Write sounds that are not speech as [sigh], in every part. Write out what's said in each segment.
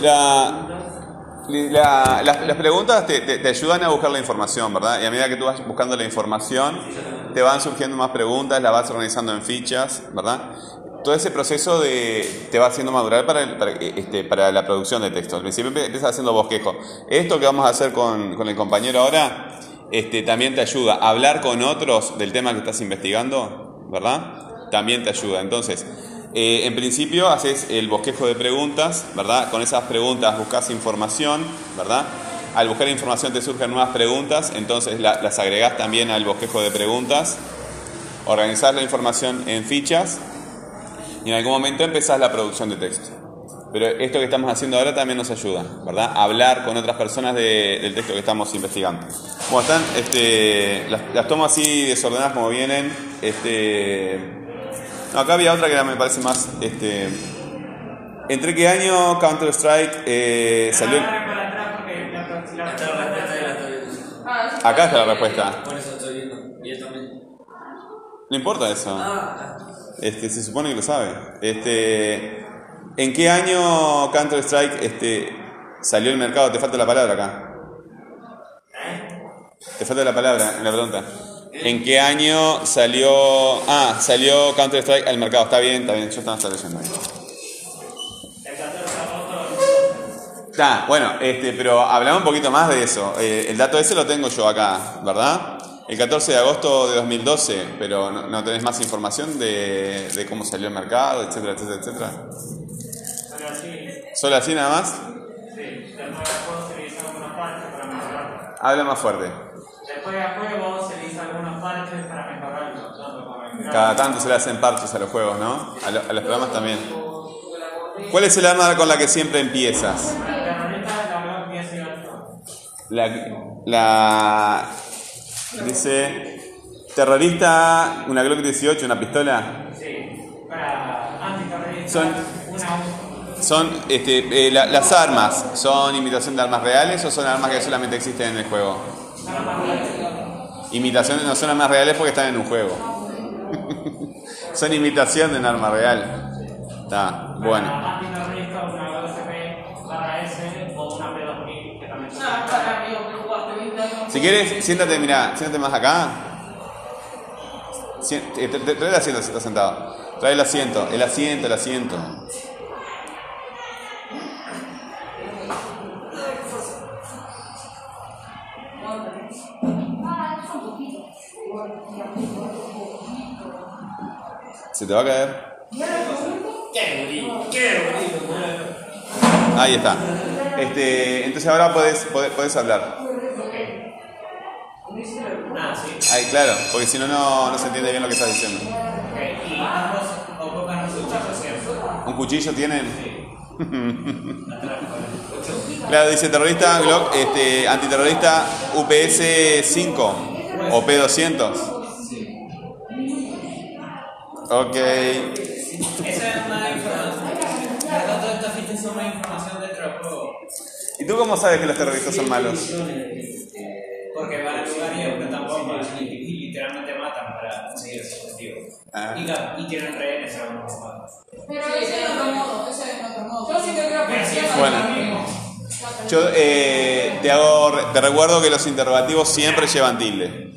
La, la- las, las preguntas te, ayudan a buscar la información, ¿verdad? Y a medida que tú vas buscando la información, te van surgiendo más preguntas, las vas organizando en fichas, ¿verdad? Todo ese proceso de, te va haciendo madurar para, este, para la producción de texto. Al principio empiezas haciendo bosquejo. Esto que vamos a hacer con, el compañero ahora, este, también te ayuda hablar con otros del tema que estás investigando, ¿verdad? También te ayuda. Entonces, eh, en principio haces el bosquejo de preguntas, ¿verdad? Con esas preguntas buscas información, ¿verdad? Al buscar información te surgen nuevas preguntas, entonces la- las agregás también al bosquejo de preguntas, organizás la información en fichas y en algún momento empezás la producción de texto. Pero esto que estamos haciendo ahora también nos ayuda, ¿verdad? Hablar con otras personas de- del texto que estamos investigando. Bueno, están, este, las, las tomo así desordenadas como vienen. Este, no, acá había otra que era- me parece más. Este, ¿Entre qué año Counter Strike eh, salió? Acá está la respuesta. Por eso estoy viendo. Y él también. No importa eso. Ah, Este, se supone que lo sabe. Este, ¿En qué año Counter Strike este, salió al mercado? Te falta la palabra acá. Te falta la palabra en la pregunta. ¿En qué año salió. Ah, salió Counter Strike al mercado? Está bien, está bien. Yo estaba leyendo ahí. El 14 de agosto. Está, bueno, este, pero hablamos un poquito más de eso. Eh, el dato ese lo tengo yo acá, ¿verdad? El 14 de agosto de 2012, pero no, no tenés más información de, de cómo salió el mercado, etcétera, etcétera, etcétera. Solo así. ¿Solo así nada más? Sí. Después del juego se algunos parches para mejorarlo. Habla más fuerte. Después del juego parches para para. Cada tanto se le hacen parches a los juegos, ¿no? A, lo- a los programas también. ¿Cuál es el arma con la que siempre empiezas? La Glock 18. La, la dice terrorista, una Glock 18, una pistola. Sí. Para antiterroristas. Son- este, eh, la- las armas, ¿son imitación de armas reales o son armas que solamente existen en el juego? Imitaciones no son armas reales porque están en un juego. [laughs] son imitación de un arma real. Está, bueno. Para antiterrorista, una USP barra S o una P2000 que también son. Para amigo, que jugaste 20 años. Si quieres, siéntate, mira, siéntate más acá. Eh, tra- tra- Trae el asiento si estás sentado. Trae el asiento, el asiento, el asiento. Se te va a caer. Ahí está. Este, entonces ahora podés, podés, podés hablar. Ah. Ahí, claro, porque si no, no no se entiende bien lo que estás diciendo. ¿Un cuchillo tienen? [laughs] Claro, dice terrorista, Glock, este, antiterrorista UPS 5 o P200. Ok. Esa es más información. Todas estas fichas son más información dentro del juego. ¿Y tú cómo sabes que los terroristas son malos? Porque van a lugar y apretan bombas y, y literalmente matan para conseguir ese objetivo. Ah. Y, y tienen rehenes a algunos bombardos. Pero ese es otro modo, ese es otro modo. Yo sí que creo que sí, Bueno. Yo eh, te, hago, te recuerdo que los interrogativos siempre llevan tilde.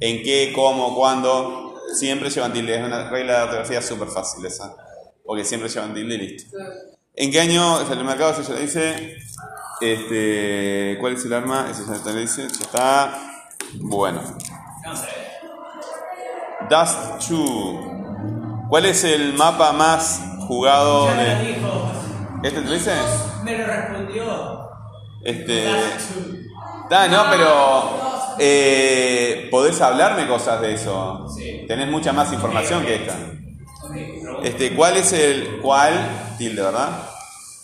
¿En qué, cómo, cuándo? Siempre llevan tilde. Es una regla de ortografía súper fácil esa. Porque siempre llevan tilde y listo. ¿En qué año el mercado? Eso ya lo dice. Este, ¿Cuál es el arma? Eso ya lo dice. Ya está. Bueno. Dust 2. ¿Cuál es el mapa más jugado Ya de. dijo. ¿Este te lo dice? Me lo respondió. Este. Ah, no, pero. Eh, podés hablarme cosas de eso. Sí. Tenés mucha más información que esta. Este, ¿cuál es el. ¿Cuál? Tilde, ¿verdad?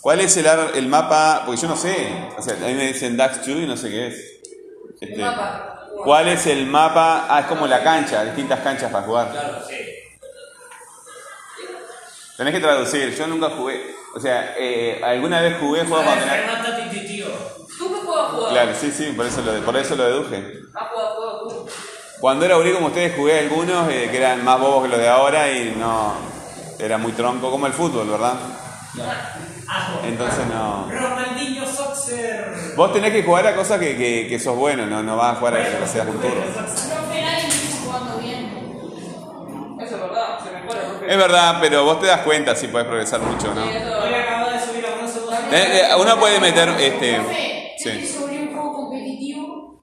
¿Cuál es el, el mapa? Porque yo no sé. O sea, a mí me dicen DAX 2 y no sé qué es. Este, mapa. ¿Cuál es el mapa? Ah, es como la cancha, distintas canchas para jugar. Claro, sí. Tenés que traducir. Yo nunca jugué. O sea, eh, alguna vez jugué juegos cuando Claro, sí, sí, por eso lo, por eso lo deduje. Ah. Cuando era gurí como ustedes jugué algunos eh, que eran más bobos que los de ahora y no era muy tronco como el fútbol, ¿verdad? Entonces no. Ronaldinho Soxer. Vos tenés que jugar a cosas que, que, que sos bueno, no, no vas a jugar a que seas un turro. Profe, nadie me está jugando bien. Eso es verdad, se mejora. Es verdad, pero vos te das cuenta si podés progresar mucho, ¿no? Eh, eh, uno puede meter este. Sí. ¿es sobre un juego competitivo?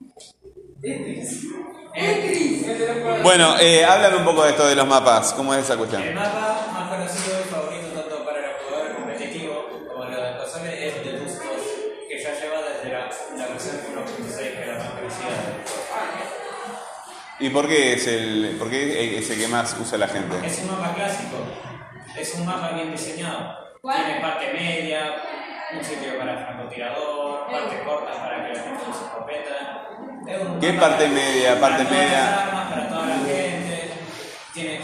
Bueno, eh, háblame un poco de esto de los mapas. ¿Cómo es esa cuestión? El mapa más conocido y favorito tanto para el jugador competitivo como los de consoles es The Bustos, que ya lleva desde la, la versión 1.6 que es la más conocida. ¿Y por qué es el, por qué es el que más usa la gente? Es un mapa clásico, es un mapa bien diseñado. ¿Cuál? Tiene parte media, un sitio para francotirador, partes cortas para que la gente use escopeta. Es un ¿Qué parte media? para Parte todas las media. armas, para toda la gente. Tiene,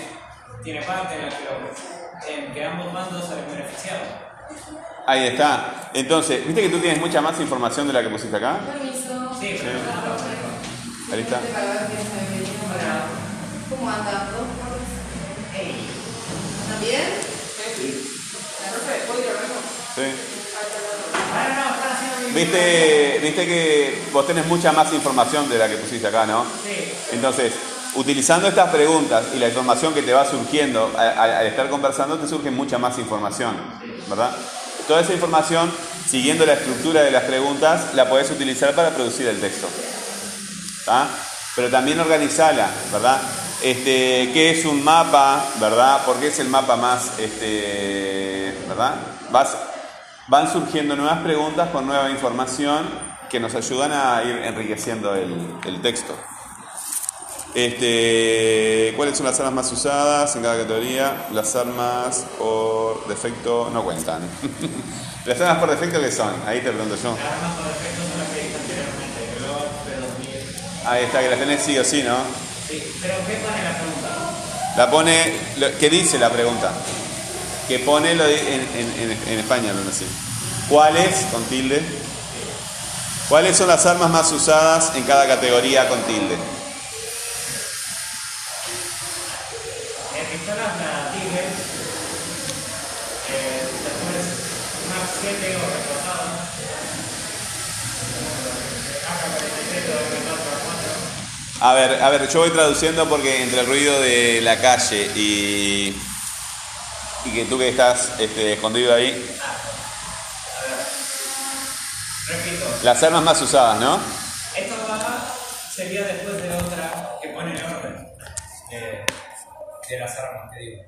tiene parte en la que, los- en que ambos bandos salen beneficiados. Ahí está. Entonces, ¿viste que tú tienes mucha más información de la que pusiste acá? Permiso. Sí, pero Ahí está. ¿Cómo anda? ¿Está bien? La profe, ¿puedo ir al baño? Sí. ¿Viste, viste que vos tenés mucha más información de la que pusiste acá, ¿no? Sí. Entonces, utilizando estas preguntas y la información que te va surgiendo al estar conversando, te surge mucha más información, ¿verdad? Toda esa información, siguiendo la estructura de las preguntas, la podés utilizar para producir el texto. ¿tá? Pero también organizala, ¿verdad? Este, ¿Qué es un mapa, verdad? ¿Por qué es el mapa más, este, verdad? Vas, van surgiendo nuevas preguntas con nueva información que nos ayudan a ir enriqueciendo el, el texto. Este, ¿Cuáles son las armas más usadas en cada categoría? Las armas por defecto no cuentan. [laughs] las armas por defecto, ¿qué son? Ahí te pregunto yo. Las armas por defecto son las que dije anteriormente, Glock, P2000. Ahí está, que las tenés sí o sí, ¿no? Sí, pero ¿qué pone la pregunta? La pone, ¿qué dice la pregunta? Que pone lo en, en, en, en España, no así. ¿Cuáles, con tilde? ¿Cuáles son las armas más usadas en cada categoría con tilde? En pistolas la Tigre, eh, Max 7 o recortada, AK-47 o M4A4. A ver, a ver, yo voy traduciendo porque entre el ruido de la calle y, y que tú que estás este, escondido ahí, Repito, las armas más usadas, ¿no? esto va, sería después de otra que pone el orden eh, de las armas que digo.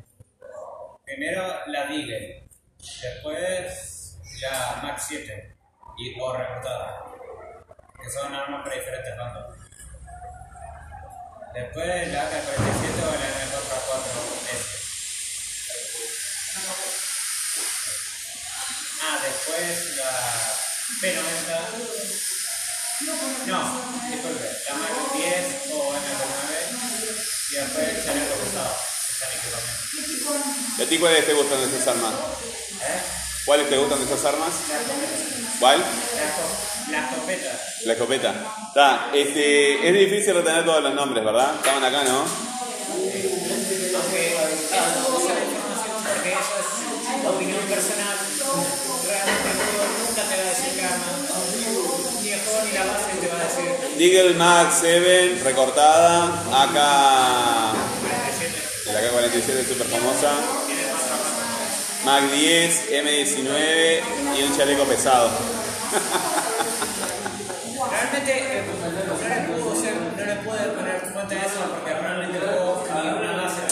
Primero la Deagle, después la Max 7 y, o recortada, que son armas para diferentes bandos. Después la AK-47 o la M4A4S. Ah, después la P90. No, disculpe, la Mac 10 o M9 y después el chaleco pesado. Están equipamiento. ¿Y a ti cuáles te gustan de esas armas? ¿Eh? ¿Cuáles te gustan de esas armas? ¿Cuál? La escopeta. La escopeta. Está, este, es difícil retener todos los nombres, ¿verdad? Estaban acá, ¿no? Aunque esto usa la información porque eso es opinión personal. Realmente el juego nunca te va a decir que arma. Ni el juego ni la base te va a decir Deagle Max 7, recortada, AK, 47. la AK-47 súper famosa. Mac 10, M19 y un chaleco pesado. Realmente no le puedo ser, no le puedo poner fuente a eso porque realmente ni una base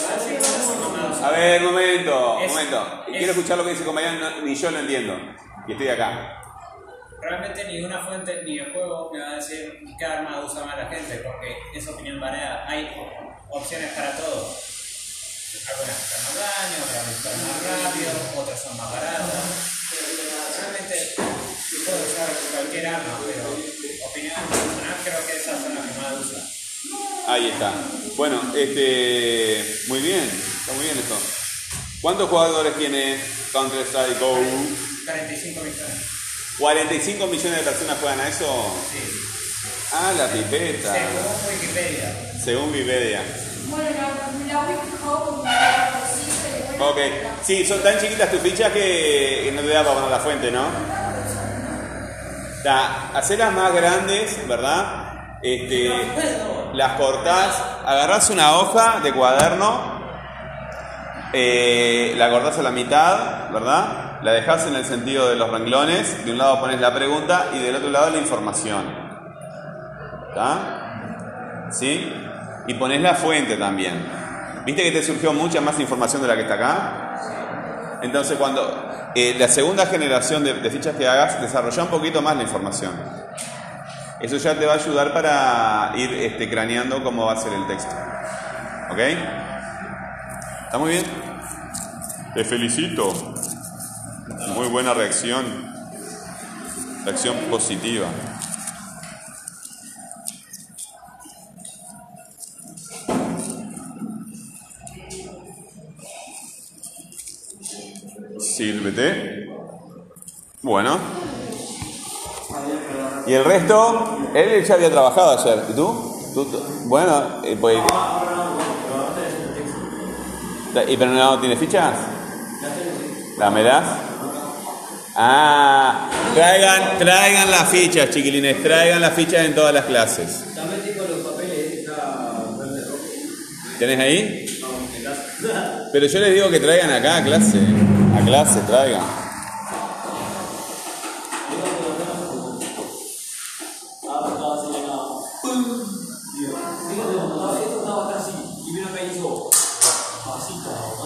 a ver, momento, un Es- momento. es- Quiero escuchar lo que dice el compañero, ni yo lo entiendo. Y estoy acá. Realmente ni una fuente ni el juego me va a decir qué arma usa más la gente porque es opinión variada. Hay opciones para todo. Algunas hacen más daño, otras disparan más rápido, otras son más baratas. Realmente puedo usar cualquier arma, pero opinión personal creo que esas son las que más usa. Ahí está. Bueno, este. Muy bien, está muy bien esto. ¿Cuántos jugadores tiene Counter-Strike Go? 45 millones. 45 millones de personas juegan a eso. Sí. Ah, la pipeta. Según Wikipedia. Según Wikipedia. Bueno, la, la se Ok. Sí, son tan chiquitas tus fichas que no te da para poner la fuente, ¿no? Da, hacerlas más grandes, ¿verdad? Este, las cortás, agarrás una hoja de cuaderno, eh, la cortás a la mitad, ¿verdad? La dejás en el sentido de los renglones, de un lado pones la pregunta y del otro lado la información. ¿Está? ¿Sí? Y pones la fuente también. ¿Viste que te surgió mucha más información de la que está acá? Entonces, cuando eh, la segunda generación de, de fichas que hagas, desarrolla un poquito más la información. Eso ya te va a ayudar para ir este, craneando cómo va a ser el texto. ¿Ok? ¿Está muy bien? Te felicito. Muy buena reacción. Reacción positiva. Sírvete. Bueno. Y el resto, él ya había trabajado ayer. ¿Y tú? ¿Tú-? Bueno, eh, pues. ¿Y pero no tiene fichas? ¿La me das? Ah, traigan, traigan las fichas, chiquilines, traigan las fichas en todas las clases. También tengo los papeles, está. ¿Tenés ahí? No, en casa. Pero yo les digo que traigan acá a clase. A clase, traigan.